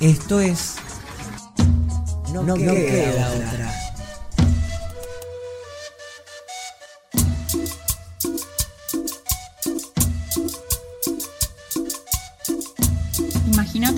Esto es. No, no queda, otra. Imagínate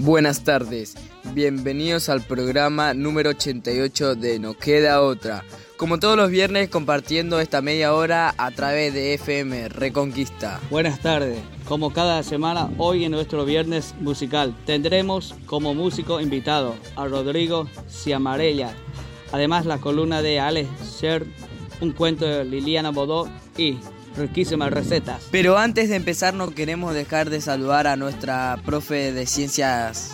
Buenas tardes, bienvenidos al programa número 88 de No Queda Otra. Como todos los viernes compartiendo esta media hora a través de FM Reconquista. Buenas tardes. Como cada semana, hoy en nuestro viernes musical tendremos como músico invitado a Rodrigo Ciamarella. Además, la columna de Alex Sher, un cuento de Liliana Bodó y riquísimas recetas. Pero antes de empezar no queremos dejar de saludar a nuestra profe de ciencias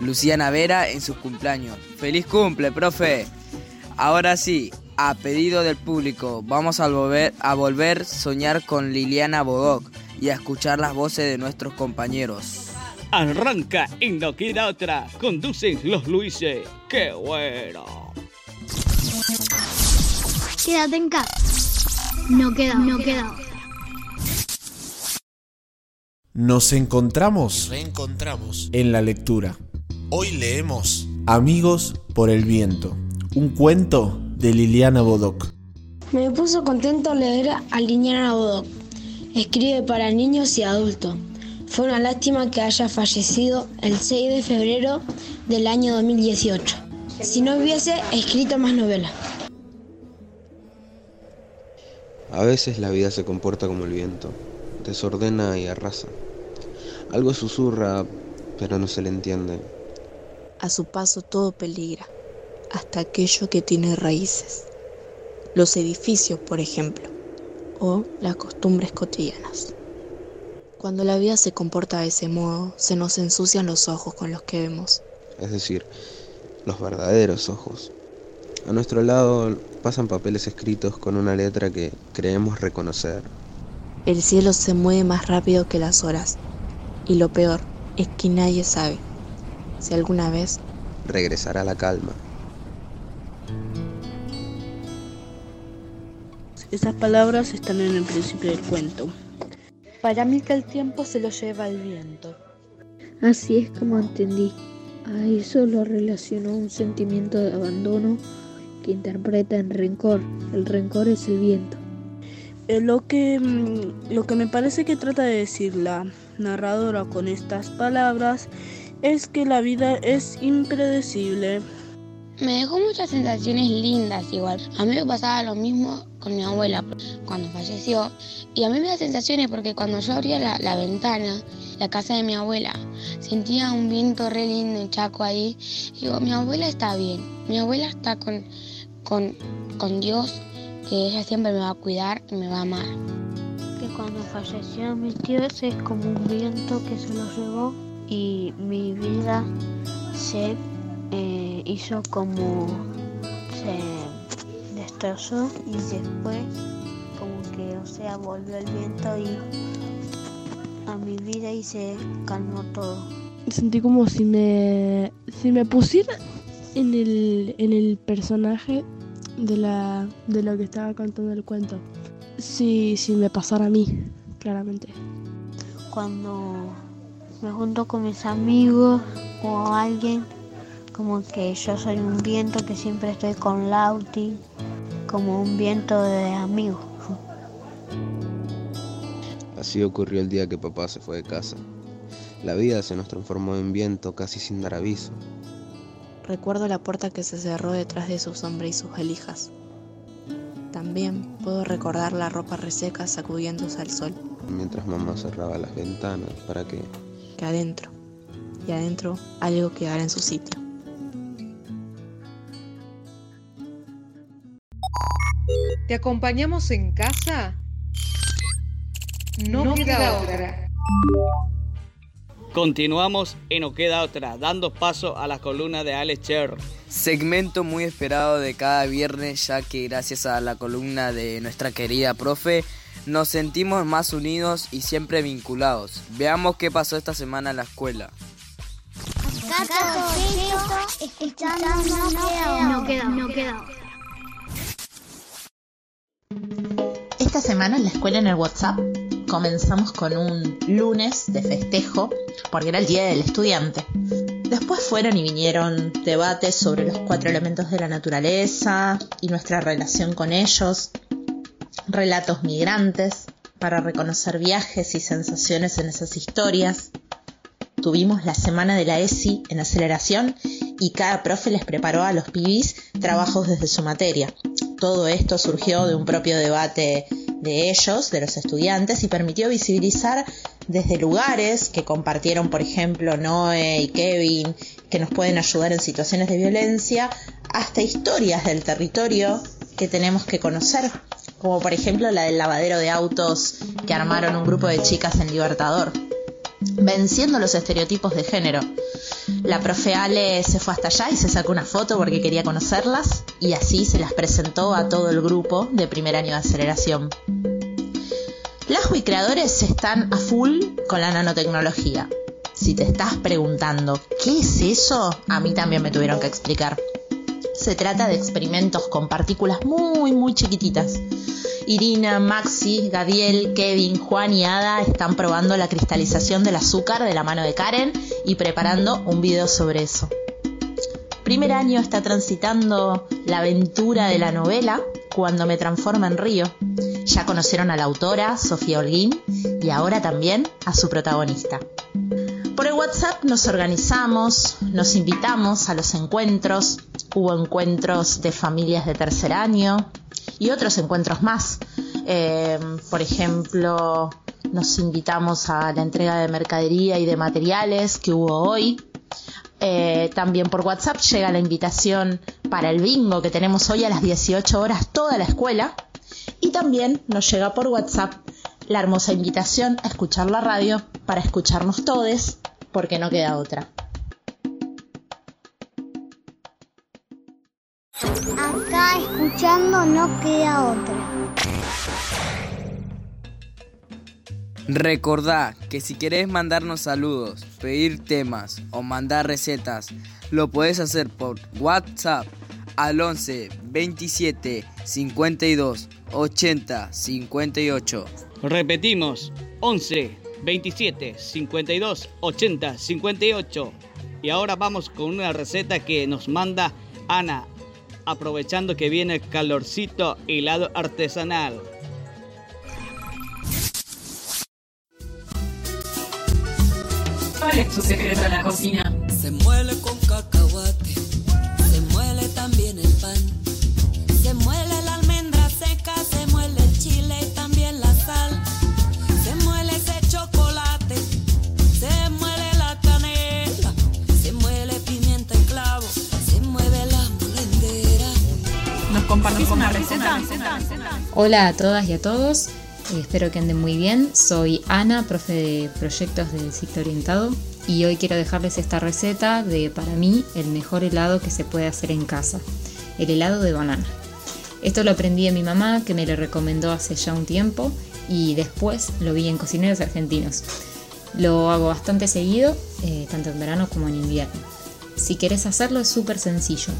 Luciana Vera en su cumpleaños. ¡Feliz cumple, profe! Ahora sí, a pedido del público, vamos a volver a volver soñar con Liliana Bodoc y a escuchar las voces de nuestros compañeros. Arranca y no queda otra. Conducen los Luises. ¡Qué bueno! Quédate en casa. No queda, no queda. Nos encontramos Reencontramos. en la lectura. Hoy leemos Amigos por el viento. Un cuento de Liliana Bodoc. Me puso contento leer a Liliana Bodoc. Escribe para niños y adultos. Fue una lástima que haya fallecido el 6 de febrero del año 2018. Si no hubiese escrito más novelas. A veces la vida se comporta como el viento, desordena y arrasa. Algo susurra, pero no se le entiende. A su paso todo peligra, hasta aquello que tiene raíces. Los edificios, por ejemplo, o las costumbres cotidianas. Cuando la vida se comporta de ese modo, se nos ensucian los ojos con los que vemos. Es decir, los verdaderos ojos. A nuestro lado pasan papeles escritos con una letra que creemos reconocer. El cielo se mueve más rápido que las horas. Y lo peor es que nadie sabe si alguna vez Regresará la calma. Esas palabras están en el principio del cuento. Para mí que el tiempo se lo lleva el viento. Así es como entendí. A eso lo relacionó un sentimiento de abandono que interpreta en rencor. El rencor es el viento. Eh, lo, que, mm, lo que me parece que trata de decir la narradora con estas palabras es que la vida es impredecible. Me dejó muchas sensaciones lindas igual. A mí me pasaba lo mismo con mi abuela cuando falleció. Y a mí me da sensaciones porque cuando yo abría la, la ventana, la casa de mi abuela, sentía un viento re lindo y chaco ahí. Y digo, mi abuela está bien. Mi abuela está con, con, con Dios, que ella siempre me va a cuidar y me va a amar. Que cuando falleció mi tío es como un viento que se lo llevó y mi vida se eh, hizo como se destrozó y después como que o sea volvió el viento y a mi vida y se calmó todo sentí como si me si me pusiera en el en el personaje de la de lo que estaba contando el cuento si si me pasara a mí claramente cuando me junto con mis amigos o alguien como que yo soy un viento que siempre estoy con Lauti, como un viento de amigo. Así ocurrió el día que papá se fue de casa. La vida se nos transformó en viento casi sin dar aviso. Recuerdo la puerta que se cerró detrás de su sombra y sus elijas. También puedo recordar la ropa reseca sacudiéndose al sol. Mientras mamá cerraba las ventanas para que... Que adentro. Y adentro algo quedara en su sitio. ¿Te acompañamos en casa? No, queda, otra. Continuamos y no queda otra, dando paso a la columna de Alex Cher. Segmento muy esperado de cada viernes, ya que gracias a la columna de nuestra querida profe, nos sentimos más unidos y siempre vinculados. Veamos qué pasó esta semana en la escuela. No queda, no queda. Esta semana en la escuela en el WhatsApp comenzamos con un lunes de festejo porque era el Día del Estudiante. Después fueron y vinieron debates sobre los cuatro elementos de la naturaleza y nuestra relación con ellos, relatos migrantes para reconocer viajes y sensaciones en esas historias. Tuvimos la semana de la ESI en aceleración y cada profe les preparó a los pibis trabajos desde su materia. Todo esto surgió de un propio debate de ellos, de los estudiantes, y permitió visibilizar desde lugares que compartieron, por ejemplo, Noé y Kevin, que nos pueden ayudar en situaciones de violencia, hasta historias del territorio que tenemos que conocer, como por ejemplo la del lavadero de autos que armaron un grupo de chicas en Libertador, venciendo los estereotipos de género. La profe Ale se fue hasta allá y se sacó una foto porque quería conocerlas y así se las presentó a todo el grupo de primer año de aceleración. Las creadores están a full con la nanotecnología. Si te estás preguntando qué es eso, a mí también me tuvieron que explicar. Se trata de experimentos con partículas muy muy chiquititas. Irina, Maxi, Gadiel, Kevin, Juan y Ada están probando la cristalización del azúcar de la mano de Karen y preparando un video sobre eso. Primer año está transitando la aventura de la novela Cuando me transforma en río. Ya conocieron a la autora, Sofía Holguín, y ahora también a su protagonista. Por el WhatsApp nos organizamos, nos invitamos a los encuentros, hubo encuentros de familias de tercer año y otros encuentros más. Eh, por ejemplo, nos invitamos a la entrega de mercadería y de materiales que hubo hoy. Eh, también por WhatsApp llega la invitación para el bingo que tenemos hoy a las 18 horas toda la escuela. Y también nos llega por WhatsApp la hermosa invitación a escuchar la radio para escucharnos todos, porque no queda otra. Acá escuchando no queda otra. Recordá que si querés mandarnos saludos, pedir temas o mandar recetas, lo podés hacer por WhatsApp al 11 27 52 80 58. Repetimos, 11 27 52 80 58. Y ahora vamos con una receta que nos manda Ana, aprovechando que viene el calorcito helado artesanal. ¿Cuál es tu secreto en la cocina? Se muele con cacahuate, Hola a todas y a todos, espero que anden muy bien. Soy Ana, profe de proyectos del ciclo orientado y hoy quiero dejarles esta receta de para mí el mejor helado que se puede hacer en casa, el helado de banana. Esto lo aprendí de mi mamá que me lo recomendó hace ya un tiempo y después lo vi en cocineros argentinos. Lo hago bastante seguido, eh, tanto en verano como en invierno. Si querés hacerlo es súper sencillo.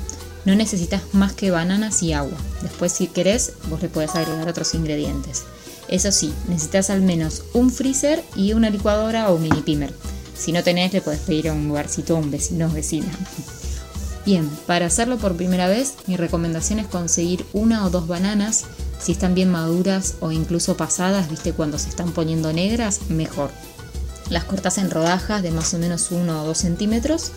No necesitas más que bananas y agua. Después si querés vos le podés agregar otros ingredientes. Eso sí, necesitas al menos un freezer y una licuadora o mini pimer. Si no tenés, le podés pedir a un lugarcito a un vecino o vecina. Bien, para hacerlo por primera vez, mi recomendación es conseguir una o dos bananas. Si están bien maduras o incluso pasadas, viste, cuando se están poniendo negras, mejor. Las cortas en rodajas de más o menos 1 o 2 centímetros.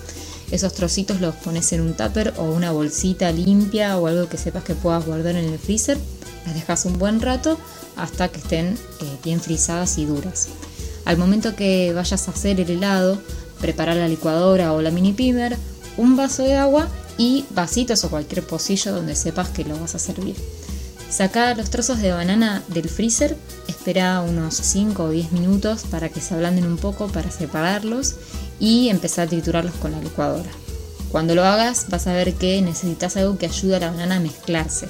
Esos trocitos los pones en un tupper o una bolsita limpia o algo que sepas que puedas guardar en el freezer. Las dejas un buen rato hasta que estén eh, bien frisadas y duras. Al momento que vayas a hacer el helado, prepara la licuadora o la mini pimer, un vaso de agua y vasitos o cualquier pocillo donde sepas que lo vas a servir. Saca los trozos de banana del freezer, espera unos 5 o 10 minutos para que se ablanden un poco para separarlos y empezar a triturarlos con la licuadora. Cuando lo hagas vas a ver que necesitas algo que ayude a la banana a mezclarse.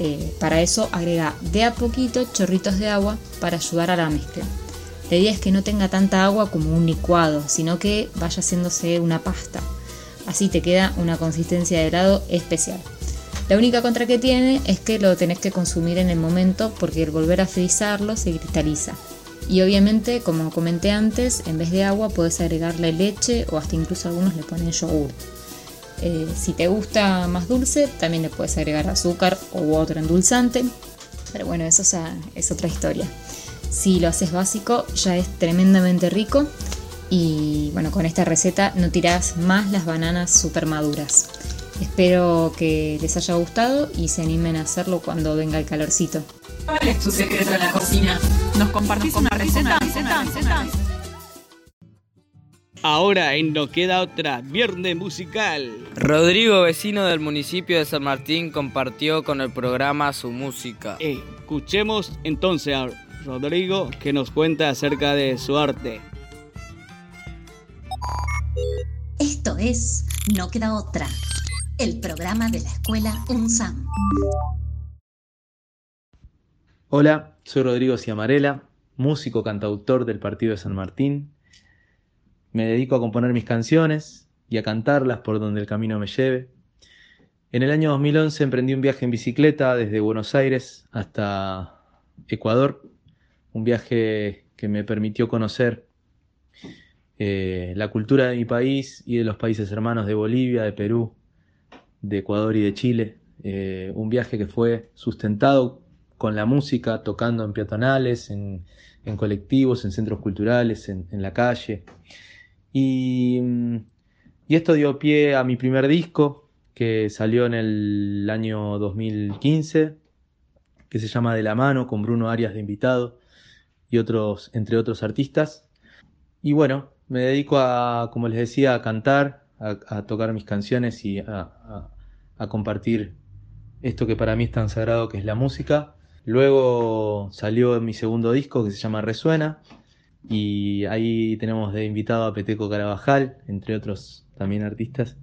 Eh, para eso agrega de a poquito chorritos de agua para ayudar a la mezcla. La idea es que no tenga tanta agua como un licuado, sino que vaya haciéndose una pasta. Así te queda una consistencia de helado especial. La única contra que tiene es que lo tenés que consumir en el momento porque al volver a frizarlo se cristaliza. Y obviamente, como comenté antes, en vez de agua puedes agregarle leche o hasta incluso algunos le ponen yogur. Eh, si te gusta más dulce, también le puedes agregar azúcar u otro endulzante. Pero bueno, eso es otra historia. Si lo haces básico, ya es tremendamente rico. Y bueno, con esta receta no tirás más las bananas super maduras. Espero que les haya gustado y se animen a hacerlo cuando venga el calorcito. ¿Cuál es tu secreto en la cocina? ¿Nos compartís una receta? Ahora en No Queda Otra, Viernes Musical. Rodrigo, vecino del municipio de San Martín, compartió con el programa su música. Escuchemos entonces a Rodrigo que nos cuenta acerca de su arte. Esto es No Queda Otra, el programa de la escuela UNSAM. Hola, soy Rodrigo Ciamarela, músico cantautor del Partido de San Martín. Me dedico a componer mis canciones y a cantarlas por donde el camino me lleve. En el año 2011 emprendí un viaje en bicicleta desde Buenos Aires hasta Ecuador, un viaje que me permitió conocer eh, la cultura de mi país y de los países hermanos de Bolivia, de Perú, de Ecuador y de Chile. Eh, un viaje que fue sustentado con la música, tocando en peatonales, en, colectivos, en centros culturales, en, la calle. Y, y, esto dio pie a mi primer disco, que salió en el año 2015, que se llama De la mano, con Bruno Arias de invitado y otros, entre otros artistas. Y bueno, me dedico a, como les decía, a cantar, a, tocar mis canciones y a compartir esto que para mí es tan sagrado que es la música. Luego salió mi segundo disco que se llama Resuena y ahí tenemos de invitado a Peteco Carabajal, entre otros también artistas.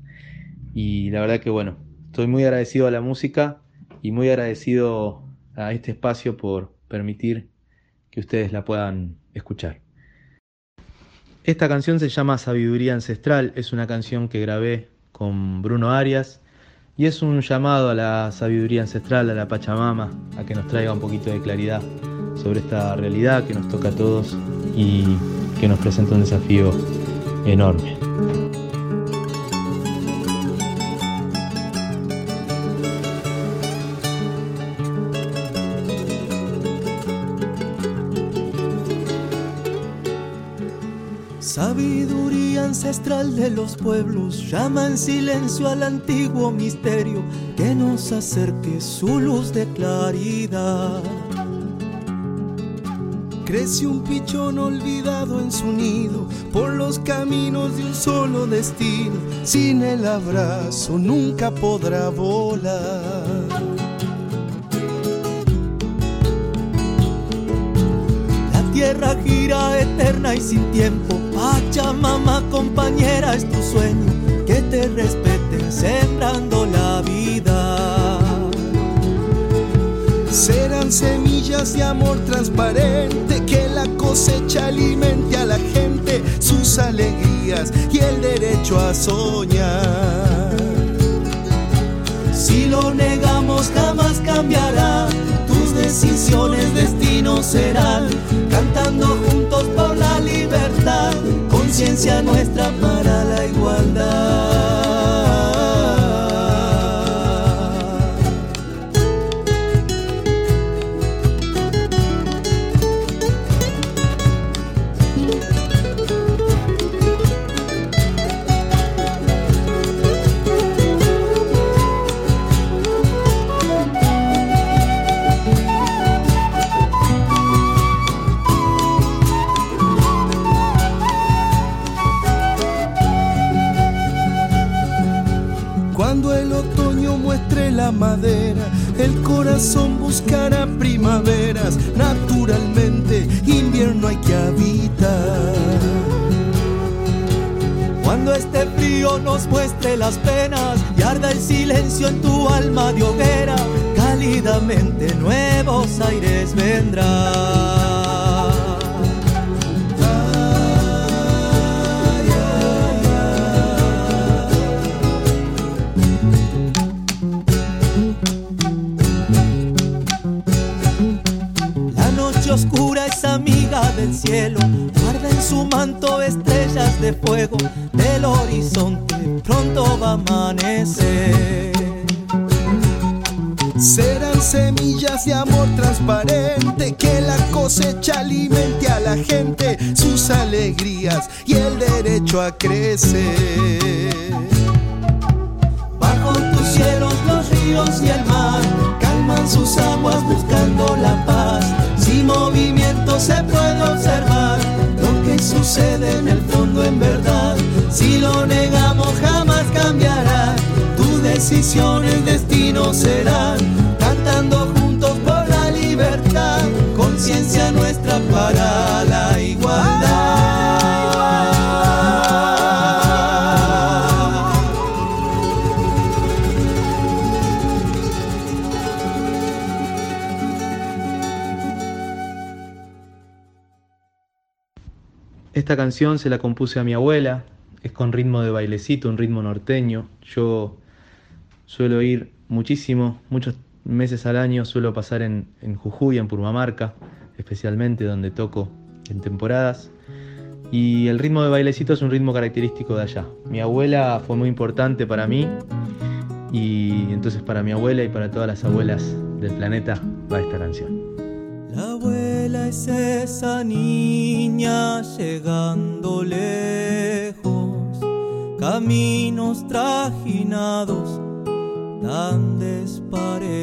Y la verdad que bueno, estoy muy agradecido a la música y muy agradecido a este espacio por permitir que ustedes la puedan escuchar. Esta canción se llama Sabiduría Ancestral, es una canción que grabé con Bruno Arias y es un llamado a la sabiduría ancestral, a la Pachamama, a que nos traiga un poquito de claridad sobre esta realidad que nos toca a todos y que nos presenta un desafío enorme. Sabiduría ancestral de los pueblos, llama en silencio al antiguo misterio que nos acerque su luz de claridad. Crece un pichón olvidado en su nido por los caminos de un solo destino. Sin el abrazo nunca podrá volar. La tierra gira eterna y sin tiempo Pachamama compañera es tu sueño, que te respeten sembrando la vida. Serán semillas de amor transparente, que la cosecha alimente a la gente sus alegrías y el derecho a soñar. Si lo negamos jamás cambiará, tus decisiones destinos serán, cantando juntos conciencia nuestra para la igualdad. Madera, el corazón buscará primaveras, naturalmente invierno hay que habitar. Cuando este frío nos muestre las penas y arda el silencio en tu alma de hoguera, cálidamente nuevos aires vendrán. Oscura es amiga del cielo, guarda en su manto estrellas de fuego, del horizonte pronto va a amanecer. Serán semillas de amor transparente que la cosecha alimente a la gente sus alegrías y el derecho a crecer. Bajo tus cielos los ríos y el mar calman sus aguas buscando la paz. Movimiento se puede observar lo que sucede en el fondo en verdad. Si lo negamos jamás cambiará. Tu decisión, el destino serán. Cantando juntos por la libertad. Conciencia nuestra para la igualdad. Esta canción se la compuse a mi abuela, es con ritmo de bailecito, un ritmo norteño. Yo suelo ir muchísimo, muchos meses al año, suelo pasar en, en Jujuy, en Purmamarca, especialmente donde toco en temporadas. Y el ritmo de bailecito es un ritmo característico de allá. Mi abuela fue muy importante para mí y entonces para mi abuela y para todas las abuelas del planeta va esta canción. Es esa niña llegando lejos, caminos trajinados tan desparejos,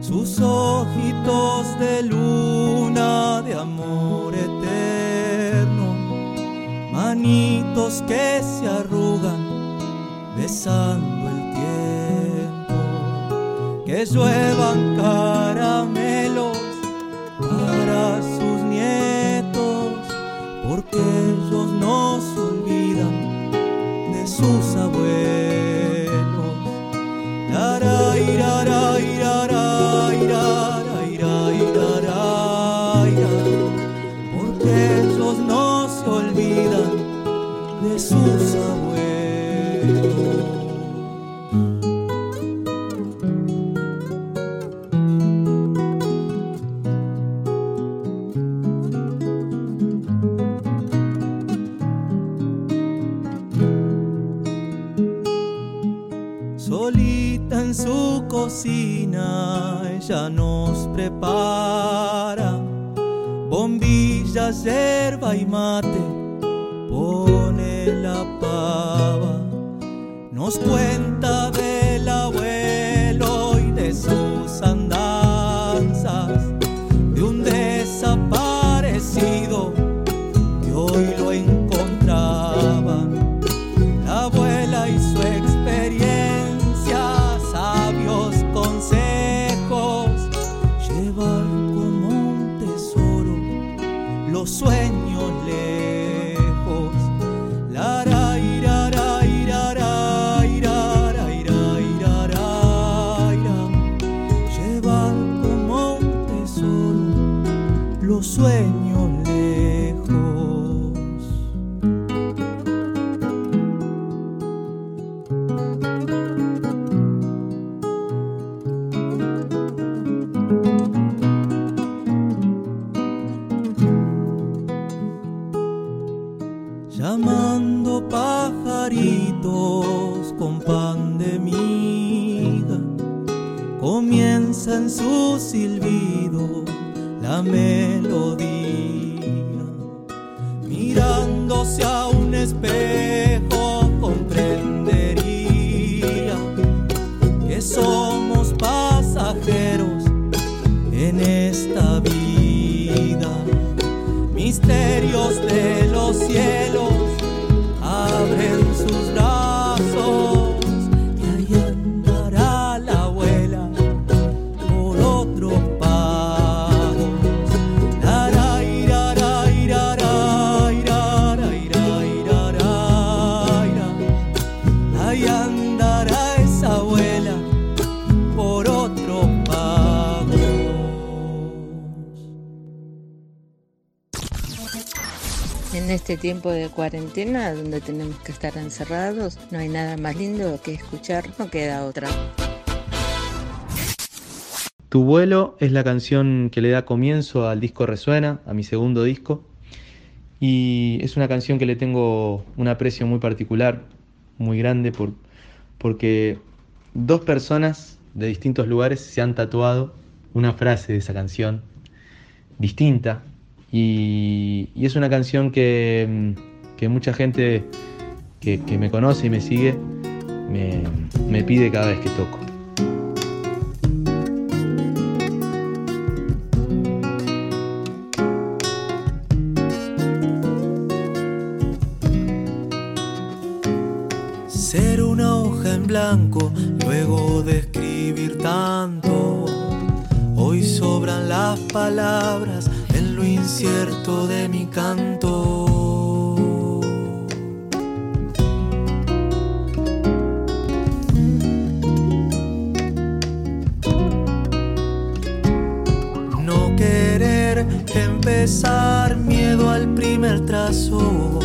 sus ojitos de luna de amor eterno, manitos que se arrugan besando el tiempo, que lluevan caramelos mirándose a un tiempo de cuarentena donde tenemos que estar encerrados, no hay nada más lindo que escuchar, no queda otra. Tu vuelo es la canción que le da comienzo al disco Resuena, a mi segundo disco, y es una canción que le tengo un aprecio muy particular, muy grande, por, porque dos personas de distintos lugares se han tatuado una frase de esa canción distinta, y, es una canción que, mucha gente que, me conoce y me sigue me, me pide cada vez que toco. De mi canto. No querer empezar, miedo al primer trazo.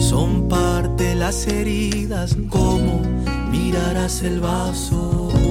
Son parte las heridas, como mirarás el vaso.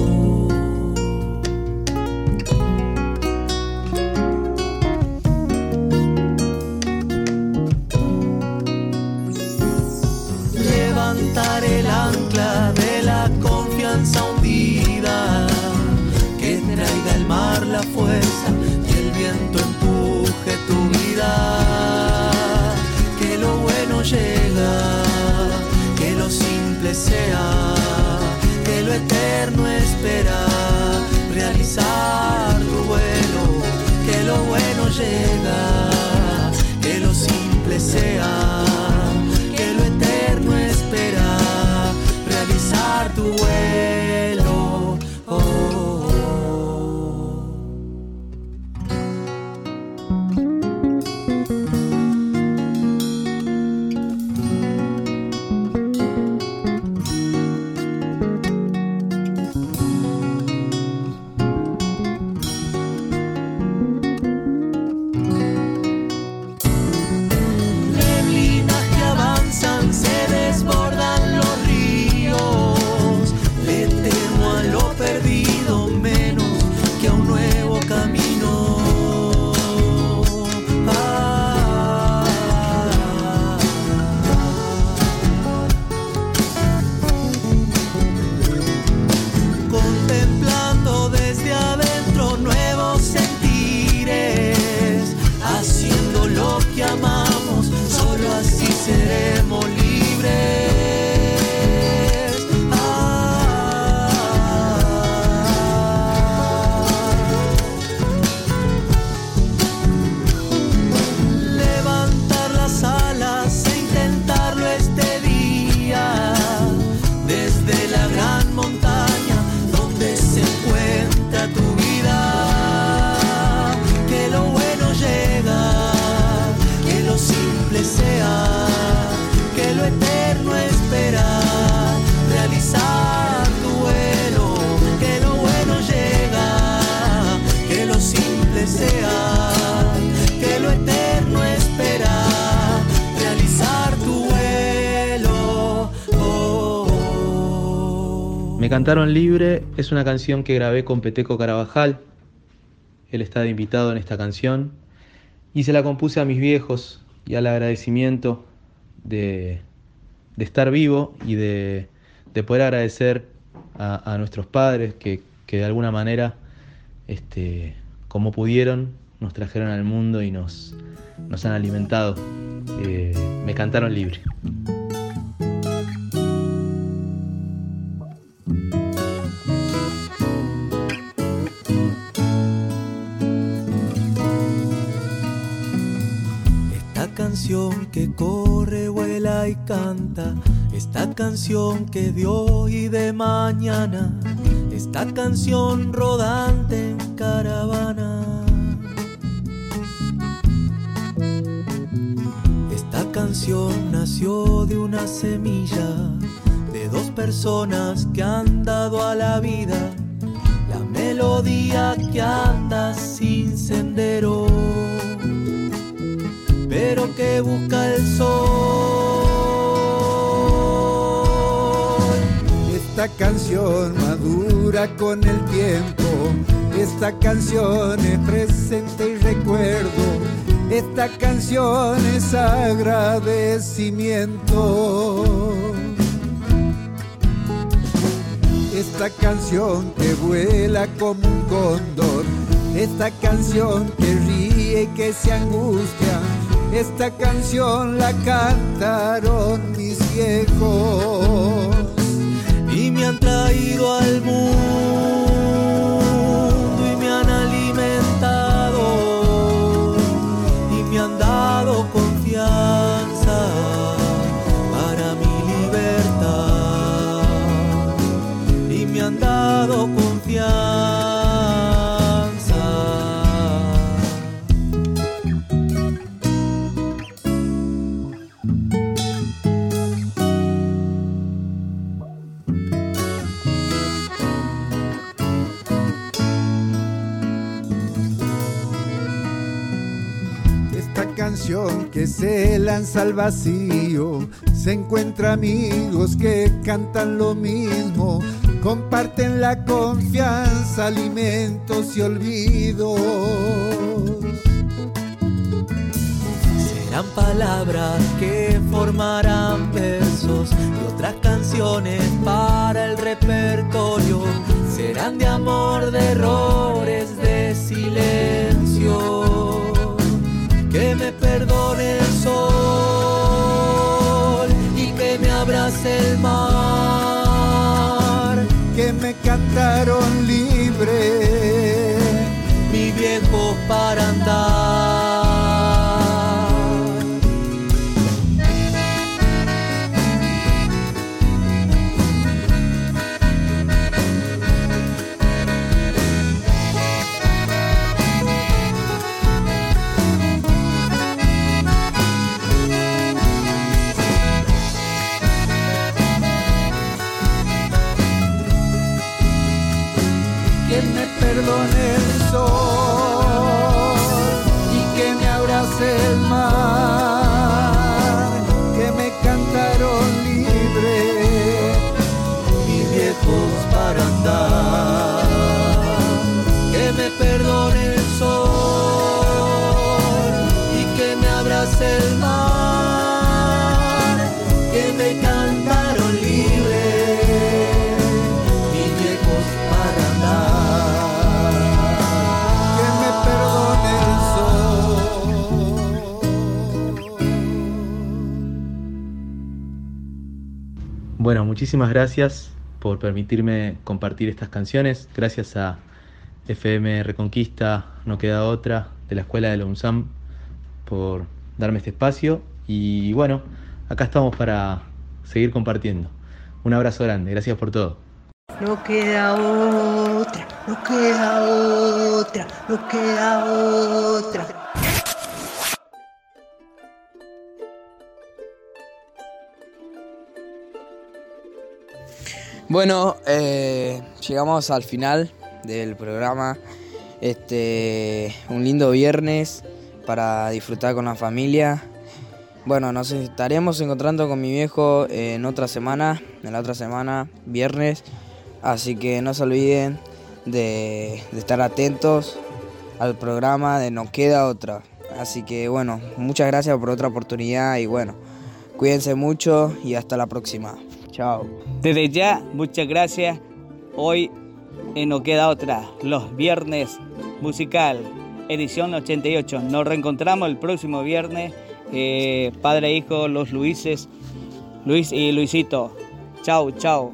Cantaron Libre es una canción que grabé con Peteco Carabajal. Él está de invitado en esta canción. Y se la compuse a mis viejos y al agradecimiento de, estar vivo y de, poder agradecer a, nuestros padres que, de alguna manera, este, como pudieron, nos trajeron al mundo y nos, nos han alimentado. Eh, me cantaron libre. Esta canción que de hoy y de mañana, esta canción rodante en caravana. Esta canción nació de una semilla de dos personas que han dado a la vida la melodía que anda sin sendero pero que busca el sol. Esta canción madura con el tiempo, esta canción es presente y recuerdo, esta canción es agradecimiento. Esta canción que vuela como un cóndor, esta canción que ríe y que se angustia, esta canción la cantaron mis viejos me han traído al mundo y me han alimentado y me han dado confianza para mi libertad y me han dado confianza. Que se lanza al vacío, se encuentra amigos que cantan lo mismo, comparten la confianza, alimentos y olvidos. Serán palabras que formarán versos y otras canciones para el repertorio. Serán de amor, de errores, de silencio. Que me mi viejo para andar. Bueno, muchísimas gracias por permitirme compartir estas canciones. Gracias a FM Reconquista, No Queda Otra, de la Escuela de la UNSAM, por darme este espacio. Y bueno, acá estamos para seguir compartiendo. Un abrazo grande, gracias por todo. No queda otra, no queda otra, no queda otra. Bueno, eh, llegamos al final del programa. Este, un lindo viernes para disfrutar con la familia. Bueno, nos estaremos encontrando con mi viejo en otra semana, en la otra semana, viernes. Así que no se olviden de, de estar atentos al programa de No Queda Otra. Así que bueno, muchas gracias por otra oportunidad y bueno, cuídense mucho y hasta la próxima. Chao. Desde ya, muchas gracias. Hoy en No Queda Otra, los viernes musical, edición 88. Nos reencontramos el próximo viernes, eh, padre e hijo, los Luises, Luis y Luisito. Chao, chao.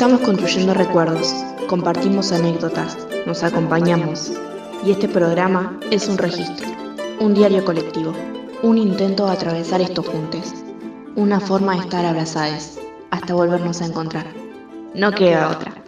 Estamos construyendo recuerdos, compartimos anécdotas, nos acompañamos. Y este programa es un registro, un diario colectivo, un intento de atravesar estos juntos, una forma de estar abrazados hasta volvernos a encontrar. No queda otra.